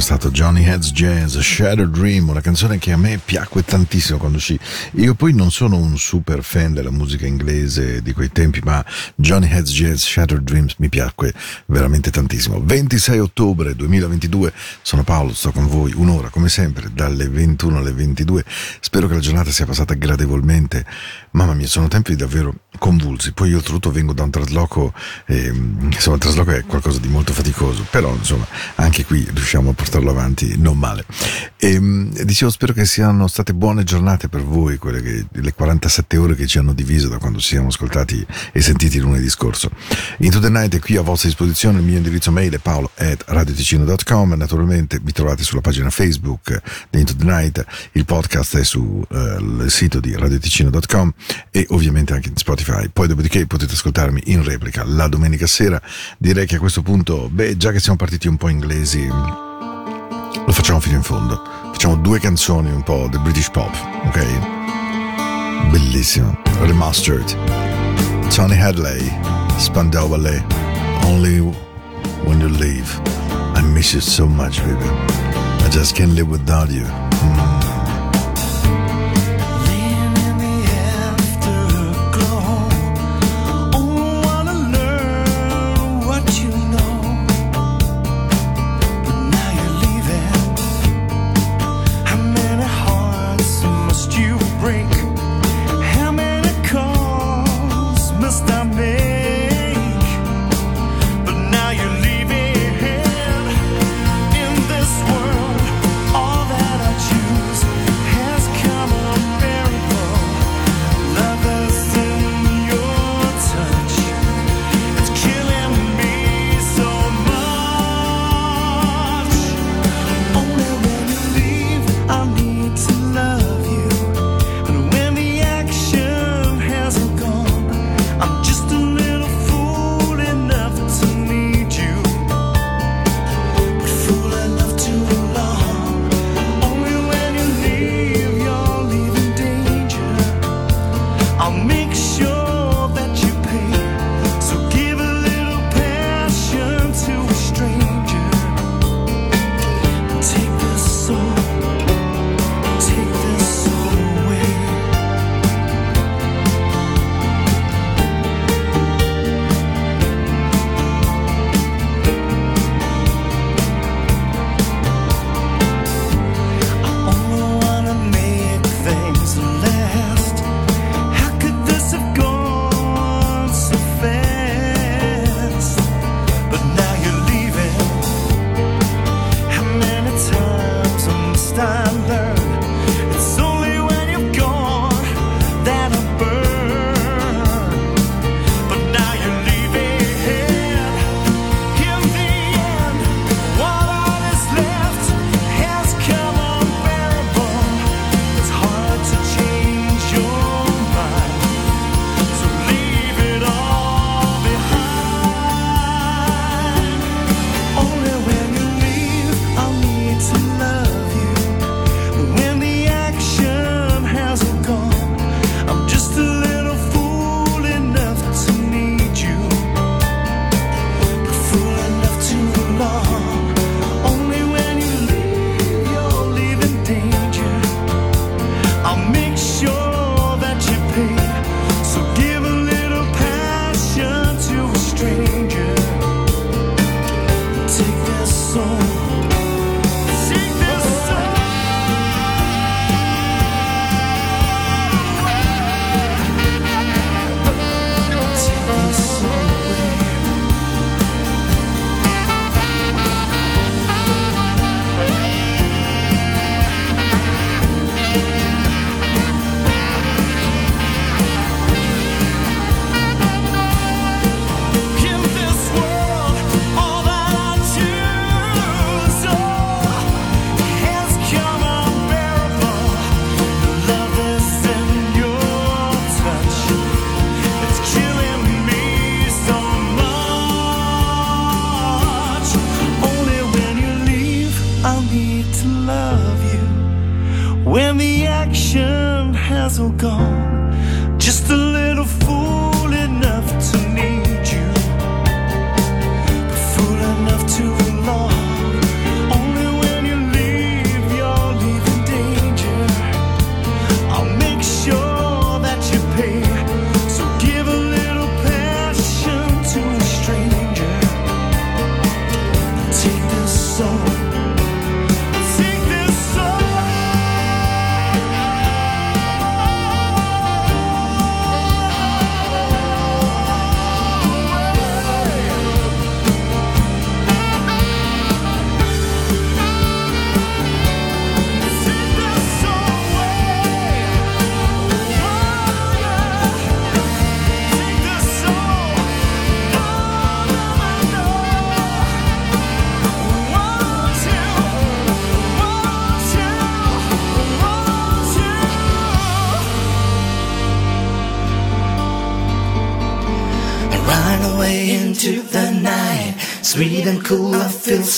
è stato Johnny Heads Jazz, Shadow Dream, una canzone che a me piacque tantissimo quando uscì. Io poi non sono un super fan della musica inglese di quei tempi, ma Johnny Heads Jazz, Shadow Dreams mi piacque veramente tantissimo. 26 ottobre 2022, sono Paolo, sto con voi un'ora come sempre, dalle 21 alle 22. Spero che la giornata sia passata gradevolmente. Mamma mia, sono tempi davvero convulsi. Poi io oltretutto vengo da un trasloco, eh, insomma il trasloco è qualcosa di molto faticoso, però insomma anche qui riusciamo a portarlo avanti non male. E, ehm, dicevo, spero che siano state buone giornate per voi, quelle che, le 47 ore che ci hanno diviso da quando ci siamo ascoltati e sentiti lunedì scorso. Into the Night è qui a vostra disposizione, il mio indirizzo mail è paolo at radioticino.com, naturalmente mi trovate sulla pagina Facebook di Into the Night, il podcast è sul uh, sito di radioticino.com e ovviamente anche in Spotify. Poi dopodiché potete ascoltarmi in replica la domenica sera. Direi che a questo punto, beh, già che siamo partiti un po' inglesi, lo facciamo fino in fondo. Facciamo due canzoni un po' del British pop, ok? Bellissimo. Remastered. Tony Hadley, Spandau Ballet. Only when you leave. I miss you so much, baby. I just can't live without you. Mm.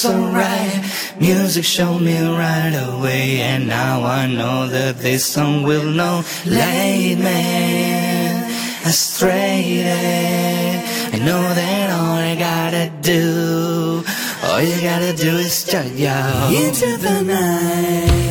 so right. Music showed me right away, and now I know that this song will know. Late man, astray. I know that all I gotta do, all you gotta do is shut you into the night.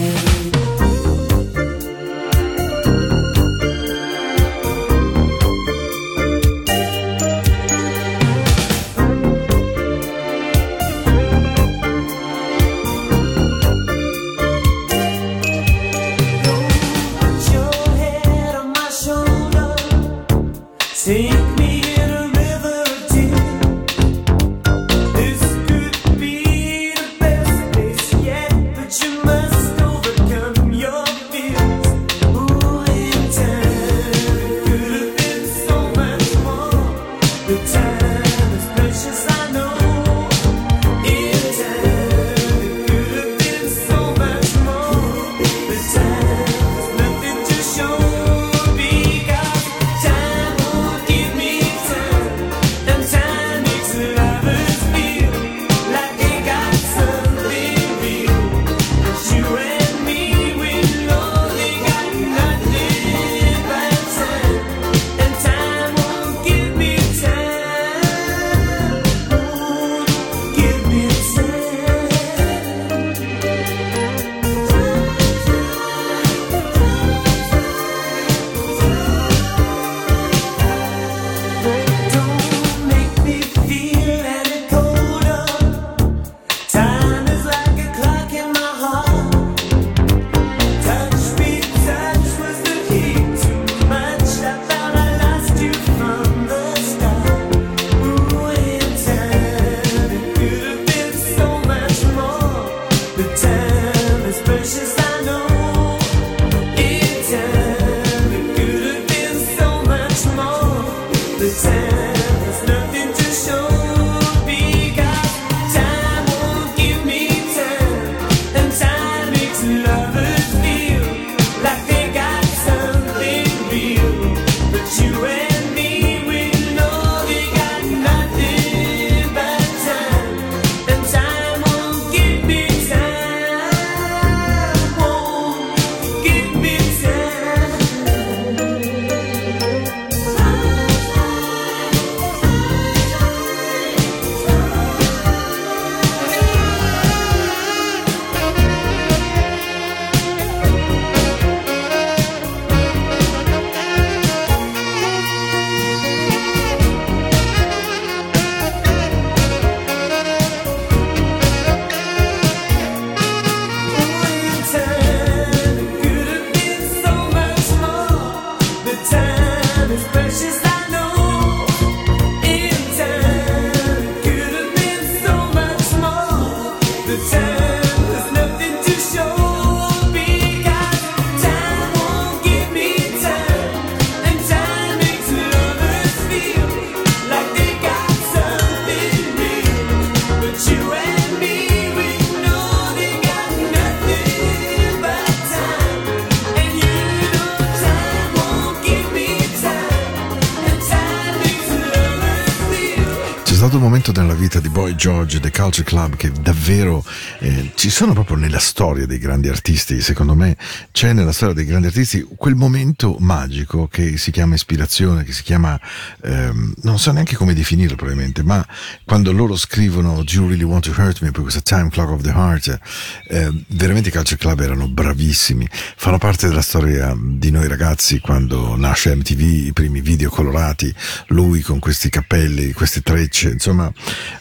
Vita di Boy George e The Culture Club che davvero eh, ci sono proprio nella storia dei grandi artisti, secondo me c'è nella storia dei grandi artisti quel momento magico che si chiama ispirazione, che si chiama, ehm, non so neanche come definirlo probabilmente, ma quando loro scrivono Do you really want to hurt me? Poi questa Time Clock of the Heart, eh, veramente i Culture Club erano bravissimi, fanno parte della storia di noi ragazzi quando nasce MTV, i primi video colorati, lui con questi cappelli, queste trecce, insomma,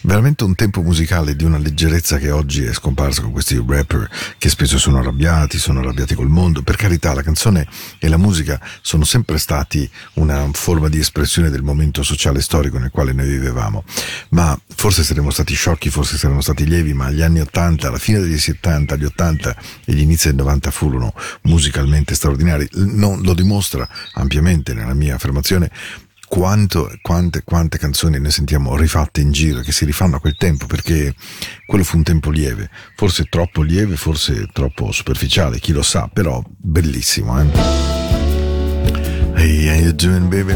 veramente un tempo musicale di una leggerezza che oggi è scomparsa con questi rapper che spesso sono arrabbiati, sono arrabbiati col mondo. Per carità, la canzone e la musica sono sempre stati una forma di espressione del momento sociale e storico nel quale noi vivevamo. Ma forse saremmo stati sciocchi, forse saremmo stati lievi, ma gli anni 80, la fine degli 70, gli 80 e gli inizi del 90 furono musicalmente straordinari. Non, lo dimostra ampiamente nella mia affermazione quanto, quante, quante canzoni ne sentiamo rifatte in giro, che si rifanno a quel tempo, perché quello fu un tempo lieve, forse troppo lieve, forse troppo superficiale, chi lo sa, però bellissimo. Eh? Hey, how you doing, baby?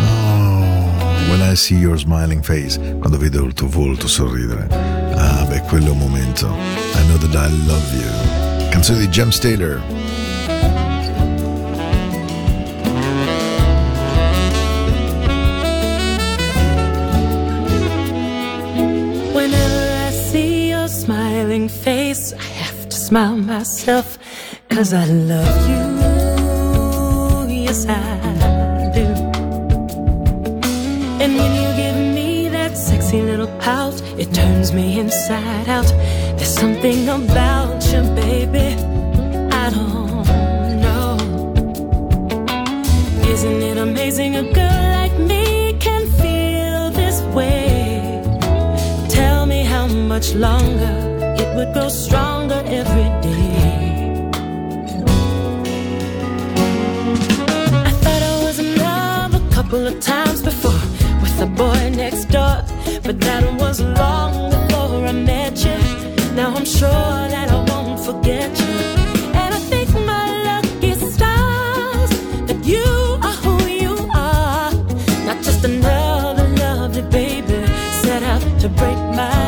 Oh, when I see your smiling face, quando vedo il tuo volto sorridere, ah, beh, quello è un momento. I know that I love you. Canzone di James Taylor. Smile myself, cause I love you. Yes, I do. And when you give me that sexy little pout, it turns me inside out. There's something about you, baby. I don't know. Isn't it amazing a girl like me can feel this way? Tell me how much longer would grow stronger every day. I thought I was in love a couple of times before with the boy next door, but that was long before I met you. Now I'm sure that I won't forget you. And I think my lucky stars that you are who you are, not just another lovely baby set out to break my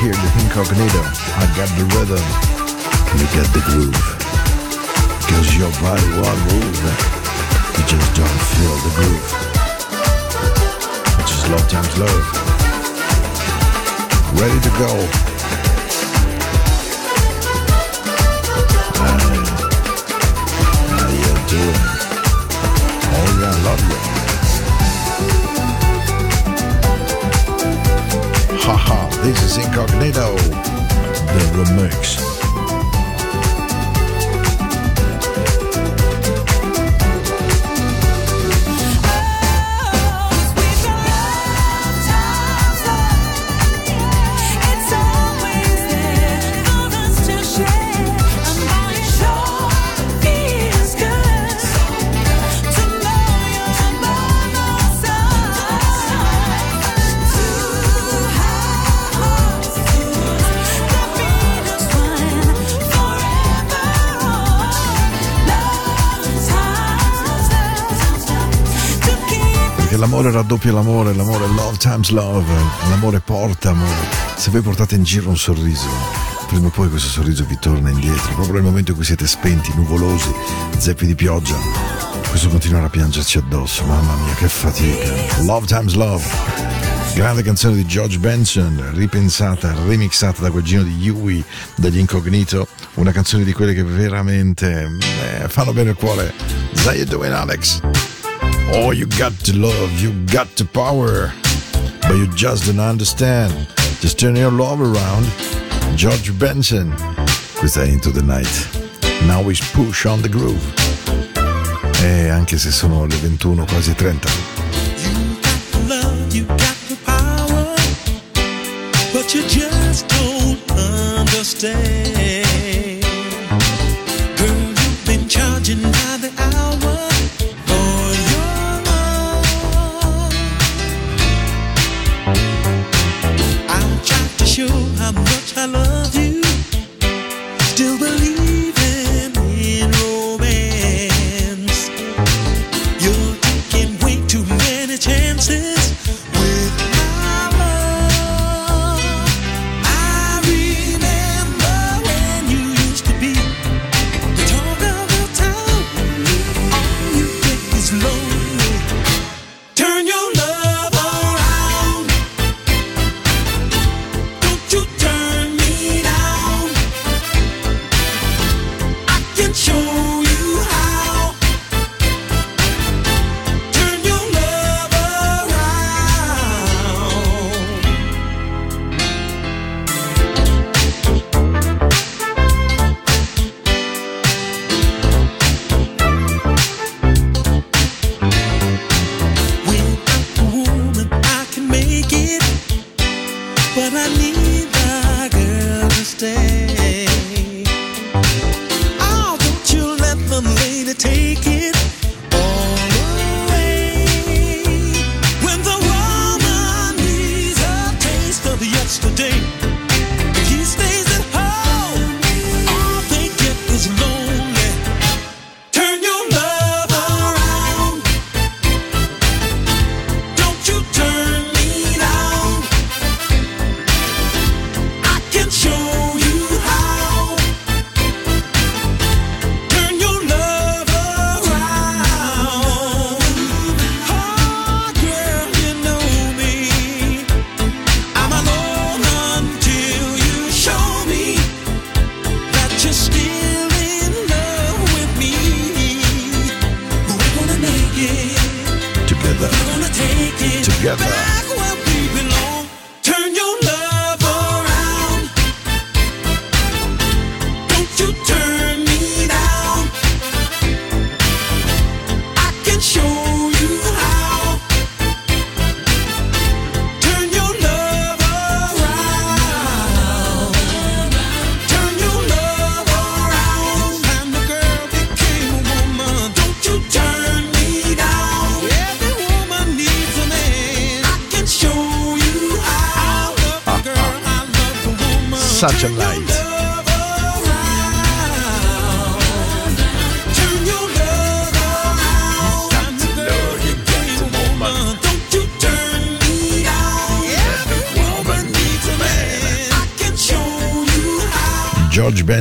hear the incognito. I got the rhythm. You got the groove. Cause your body won't move. You just don't feel the groove. Which is love times love. Ready to go. How you doing? Oh yeah, I love you. Haha, this is Incognito, the remix. L'amore raddoppia l'amore, l'amore love times love, l'amore porta amore. Se voi portate in giro un sorriso, prima o poi questo sorriso vi torna indietro, proprio nel momento in cui siete spenti, nuvolosi, zeppi di pioggia. Questo continuerà a piangerci addosso, mamma mia che fatica. Love times love. Grande canzone di George Benson, ripensata, remixata da quel gino di Yui dagli Incognito, una canzone di quelle che veramente eh, fanno bene il cuore. You doing Alex? Oh, you got to love, you got to power, but you just don't understand. Just turn your love around. George Benson. Questa è Into the Night. Now we push on the groove. E anche se sono le 21, quasi 30.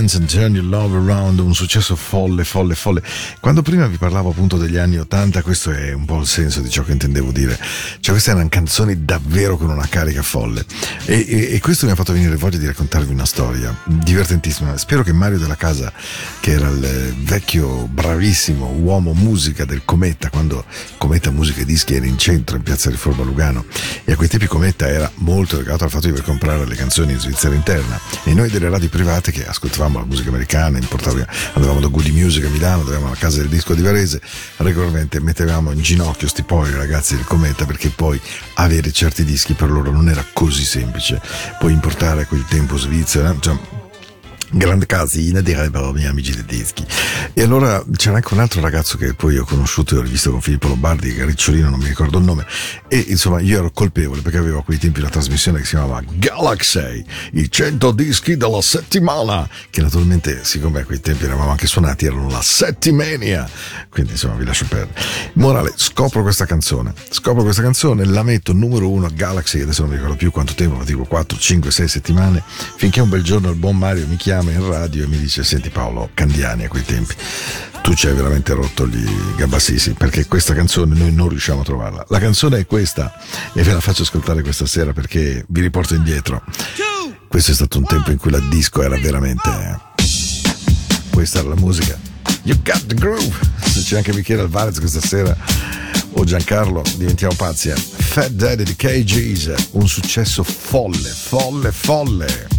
Benson, Turn Your Love Around, un successo folle, folle, folle. Quando prima vi parlavo appunto degli anni 80, questo è un po' il senso di ciò che intendevo dire. Cioè queste erano canzoni davvero con una carica folle. E, e- e questo mi ha fatto venire voglia di raccontarvi una storia divertentissima. Spero che Mario della Casa, che era il vecchio bravissimo uomo musica del Cometa, quando Cometa Musica e Dischi era in centro in piazza Riforma Lugano, e a quei tempi Cometa era molto legato al fatto di poter comprare le canzoni in Svizzera interna. E noi delle radio private che ascoltavamo la musica americana, importavamo- andavamo da Goody Music a Milano, andavamo alla casa del disco di Varese, regolarmente mettevamo in ginocchio sti poveri ragazzi del Cometa perché poi avere certi dischi per loro non era così semplice. Poi importare a quel tempo Svizzera, cioè, grande casina direbbero i miei amici tedeschi. E allora c'era anche un altro ragazzo che poi ho conosciuto e ho rivisto con Filippo Lombardi Ricciolino non mi ricordo il nome. E insomma io ero colpevole perché avevo a quei tempi una trasmissione che si chiamava Galaxy i 100 dischi della settimana che naturalmente siccome a quei tempi eravamo anche suonati erano la settimania. Quindi insomma vi lascio perdere. Morale scopro questa canzone. Scopro questa canzone la metto numero uno a Galaxy adesso non mi ricordo più quanto tempo ma dico 4, 5, 6 settimane finché un bel giorno il buon Mario mi chiama in radio e mi dice senti Paolo Candiani a quei tempi tu ci hai veramente rotto gli gabassisi perché questa canzone noi non riusciamo a trovarla. La canzone è questa e ve la faccio ascoltare questa sera perché vi riporto indietro. Questo è stato un tempo in cui la disco era veramente questa era la musica. You got the groove. C'è anche Michele Alvarez questa sera o Giancarlo diventiamo pazzi eh. Fat Daddy di KG's un successo folle folle folle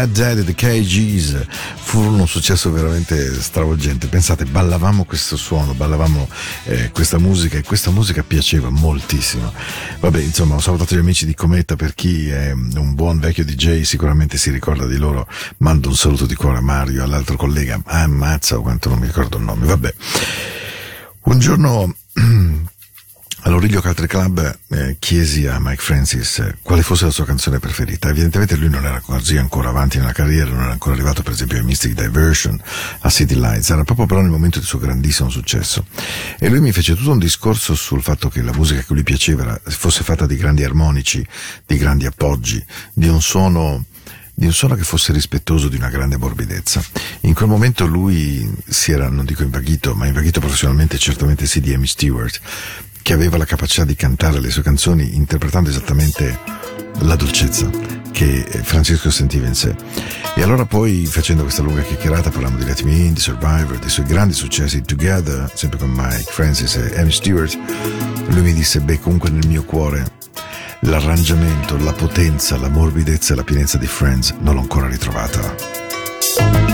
Fat Daddy, The KGs, furono un successo veramente stravolgente. Pensate, ballavamo questo suono, ballavamo eh, questa musica e questa musica piaceva moltissimo. Vabbè, insomma, ho salutato gli amici di Cometa, per chi è un buon vecchio DJ sicuramente si ricorda di loro. Mando un saluto di cuore a Mario, all'altro collega, ah, Mazza o quanto non mi ricordo il nome. Vabbè. Un giorno all'Origlio Country Club eh, chiesi a Mike Francis eh, quale fosse la sua canzone preferita. Evidentemente lui non era così ancora avanti nella carriera, non era ancora arrivato per esempio a Mystic Diversion, a City Lights, era proprio però nel momento del suo grandissimo successo. E lui mi fece tutto un discorso sul fatto che la musica che lui piaceva era- fosse fatta di grandi armonici, di grandi appoggi, di un suono di un suono che fosse rispettoso di una grande morbidezza. In quel momento lui si era, non dico invaghito, ma invaghito professionalmente certamente sì di Amy Stewart, che aveva la capacità di cantare le sue canzoni interpretando esattamente la dolcezza che Francesco sentiva in sé. E allora poi, facendo questa lunga chiacchierata, parlammo di Let Me In, di Survivor, dei suoi grandi successi Together, sempre con Mike Francis e Amy Stewart, lui mi disse, beh, comunque nel mio cuore l'arrangiamento, la potenza, la morbidezza e la pienezza di Friends non l'ho ancora ritrovata.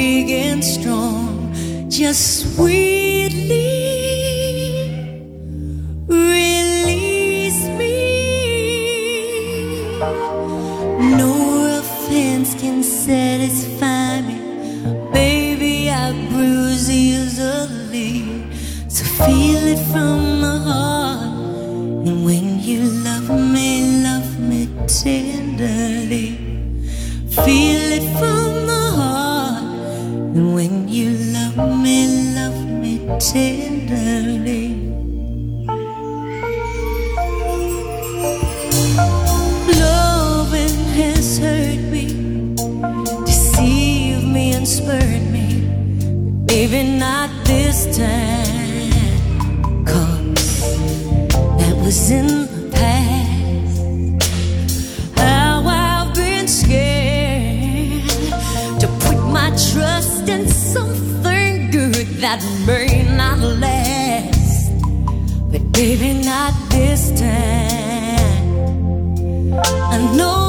big and strong, just sweetly release me. No offense can satisfy me, baby. I bruise easily, so feel it from. see Baby, not this time. I know.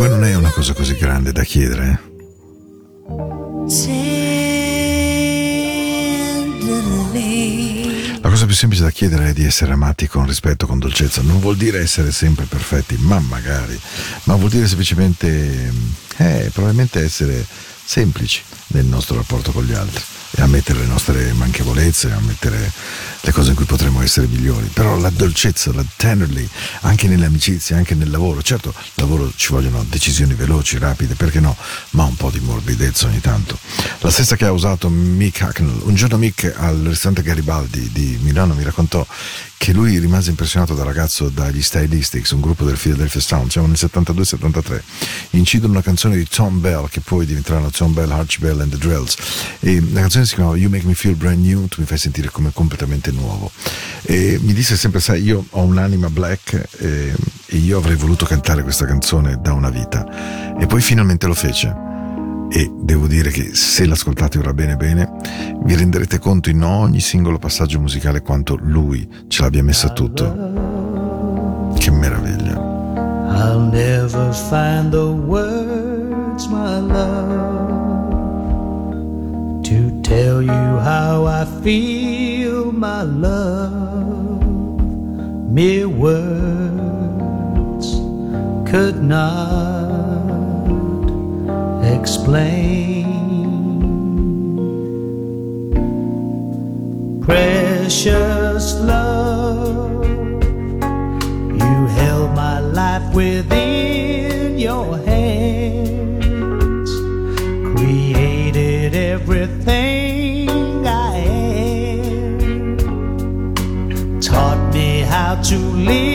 poi non è una cosa così grande da chiedere. Eh? La cosa più semplice da chiedere è di essere amati con rispetto, con dolcezza. Non vuol dire essere sempre perfetti, ma magari, ma vuol dire semplicemente, mm, eh, probabilmente essere semplici nel nostro rapporto con gli altri e ammettere le nostre manchevolezze, ammettere le cose in cui potremmo essere migliori, però la dolcezza, la tenderly, anche nelle amicizie, anche nel lavoro, certo, lavoro ci vogliono decisioni veloci, rapide, perché no, ma un po' di morbidezza ogni tanto. La stessa che ha usato Mick Hacknell, un giorno Mick al ristorante Garibaldi di Milano mi raccontò che lui rimase impressionato da ragazzo dagli Stylistics, un gruppo del Philadelphia Sound, siamo nel 72-73, incidono una canzone di Tom Bell che poi diventerà la Tom Bell, Archie and the Drills. E la canzone si chiamava You Make Me Feel Brand New, tu mi fai sentire come completamente nuovo. E mi disse sempre sai io ho un'anima black e, e io avrei voluto cantare questa canzone da una vita. E poi finalmente lo fece. E devo dire che se l'ascoltate ora bene bene vi renderete conto in ogni singolo passaggio musicale quanto lui ce l'abbia messa tutto. Che meraviglia. I'll never find the words, my love, tell you how I feel, my love. Mere words could not explain. Precious love. You held my life within your hands, created everything me how to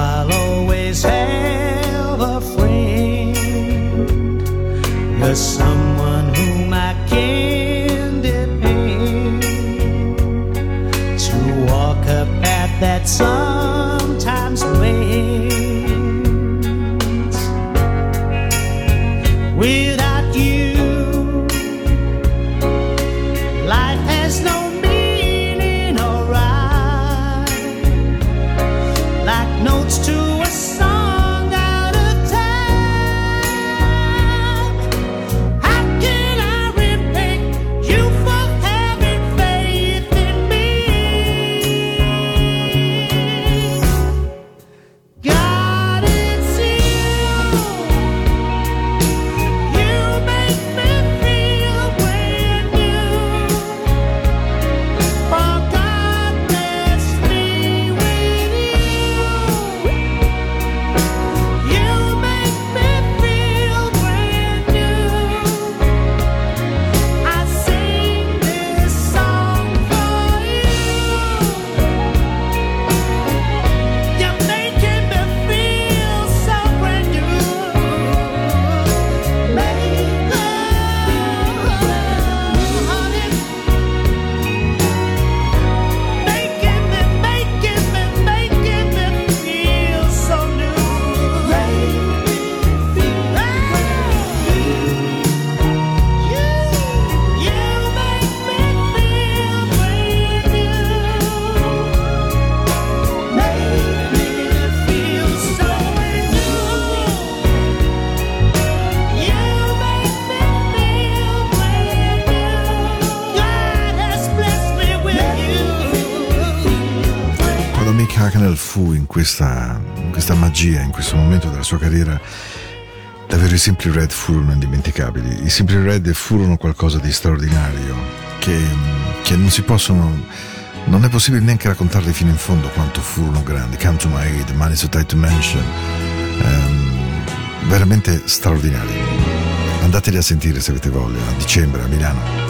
I'll always have a friend. You're someone Mick Hucknall fu in questa, in questa magia, in questo momento della sua carriera, davvero i Simply Red furono indimenticabili. I Simply Red furono qualcosa di straordinario, che, che non si possono, non è possibile neanche raccontarli fino in fondo quanto furono grandi. Come to My Aid, Money So Tight to Mention, ehm, veramente straordinari. Andateli a sentire se avete voglia, a dicembre a Milano.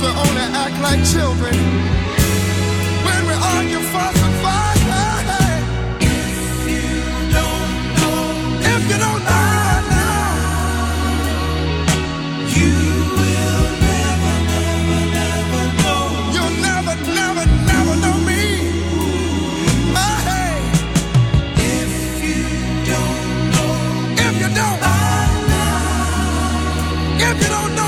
We only act like children when we argue, fuss, and fight. Hey, hey. If you don't know now, you will never, never, never know. You'll never, never, never know me. Hey, if you don't know, if you don't, if you don't know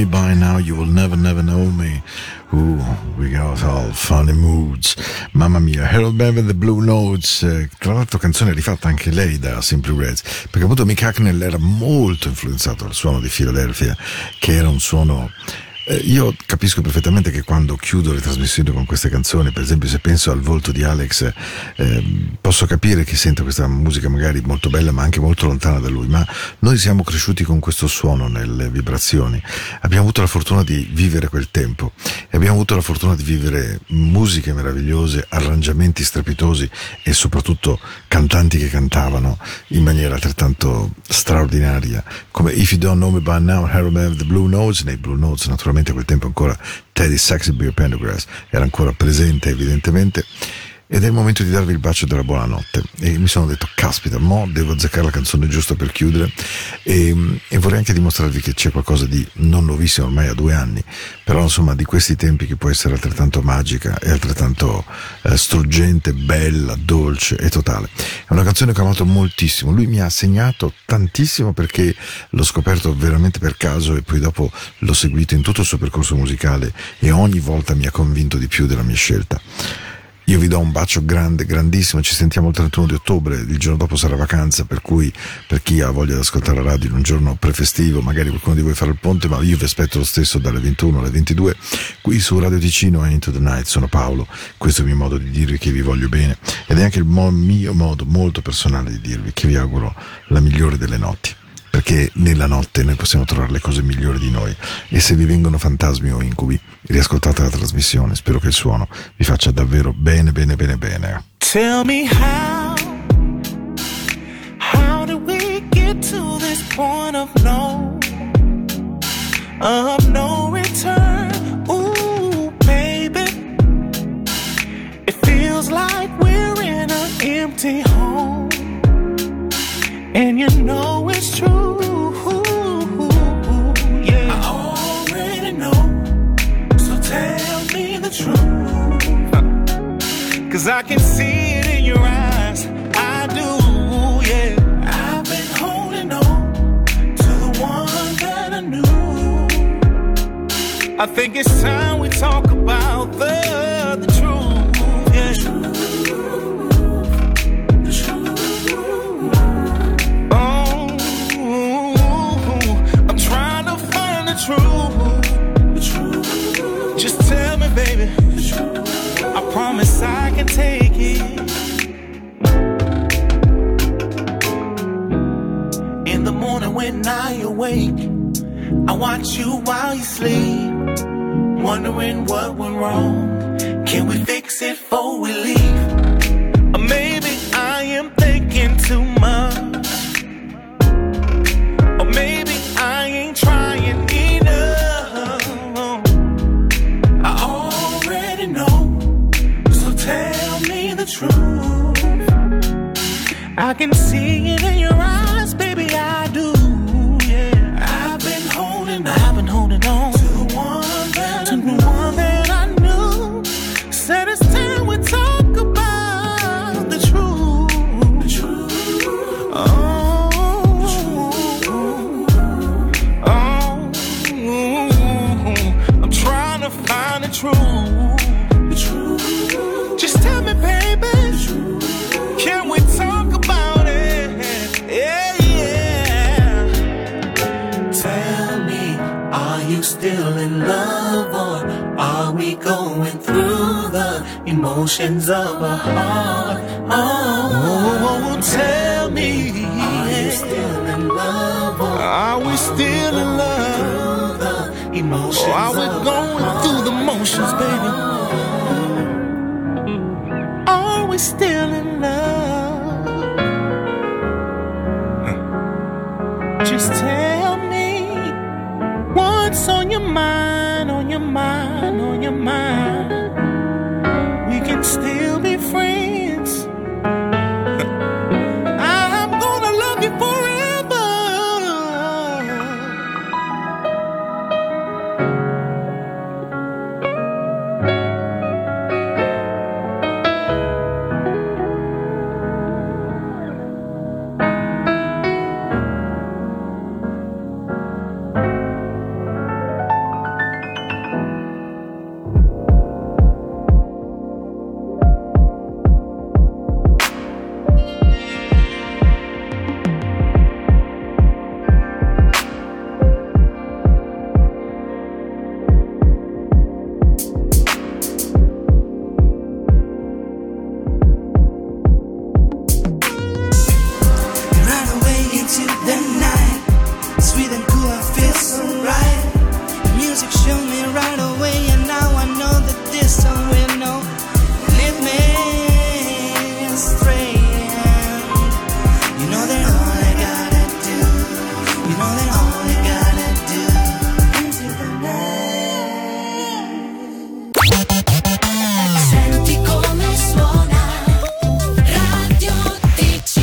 Me by now, you will never, never know me. Ooh, we got all funny moods. Mamma mia, Harold Bevan, The Blue Notes, eh, tra l'altro canzone rifatta anche lei da Simply Reds, perché appunto Mick Hucknall era molto influenzato dal suono di Philadelphia, che era un suono... eh, io capisco perfettamente che quando chiudo le trasmissioni con queste canzoni, per esempio se penso al volto di Alex, eh, posso capire che sento questa musica magari molto bella ma anche molto lontana da lui, ma noi siamo cresciuti con questo suono nelle vibrazioni, abbiamo avuto la fortuna di vivere quel tempo. E abbiamo avuto la fortuna di vivere musiche meravigliose, arrangiamenti strepitosi e soprattutto cantanti che cantavano in maniera altrettanto straordinaria, come If You Don't Know Me By Now, Harold Bevan, The Blue Notes, nei Blue Notes naturalmente a quel tempo ancora Teddy Sexy Beer Pendergrass era ancora presente evidentemente ed è il momento di darvi il bacio della buonanotte. E mi sono detto caspita mo devo azzeccare la canzone giusta per chiudere e, e vorrei anche dimostrarvi che c'è qualcosa di non nuovissimo ormai a due anni. Però insomma di questi tempi che può essere altrettanto magica e altrettanto eh, struggente, bella, dolce e totale. È una canzone che ho amato moltissimo. Lui mi ha segnato tantissimo perché l'ho scoperto veramente per caso e poi dopo l'ho seguito in tutto il suo percorso musicale e ogni volta mi ha convinto di più della mia scelta Io vi do un bacio grande, grandissimo. Ci sentiamo il 31 di ottobre. Il giorno dopo sarà vacanza, per cui per chi ha voglia di ascoltare la radio in un giorno prefestivo, magari qualcuno di voi farà il ponte, ma io vi aspetto lo stesso dalle 21 alle 22 qui su Radio Ticino Into the Night. Sono Paolo. Questo è il mio modo di dirvi che vi voglio bene ed è anche il mio modo molto personale di dirvi che vi auguro la migliore delle notti. Perché nella notte noi possiamo trovare le cose migliori di noi e se vi vengono fantasmi o incubi, riascoltate la trasmissione. Spero che il suono vi faccia davvero bene, bene, bene, bene. Tell me how, how did we get to this point of no, of no return? Ooh, baby, it feels like we're in an empty home, Cause I can see it in your eyes. I do, yeah. I've been holding on to the one that I knew. I think it's time we talk watch you while you sleep. Wondering what went wrong. Can we fix it before we leave? Are we going through the emotions of a heart? Oh, oh, oh tell me. Are we still in love? are we still in love? Emotions are we going through the motions, baby? Are we still in love? Just tell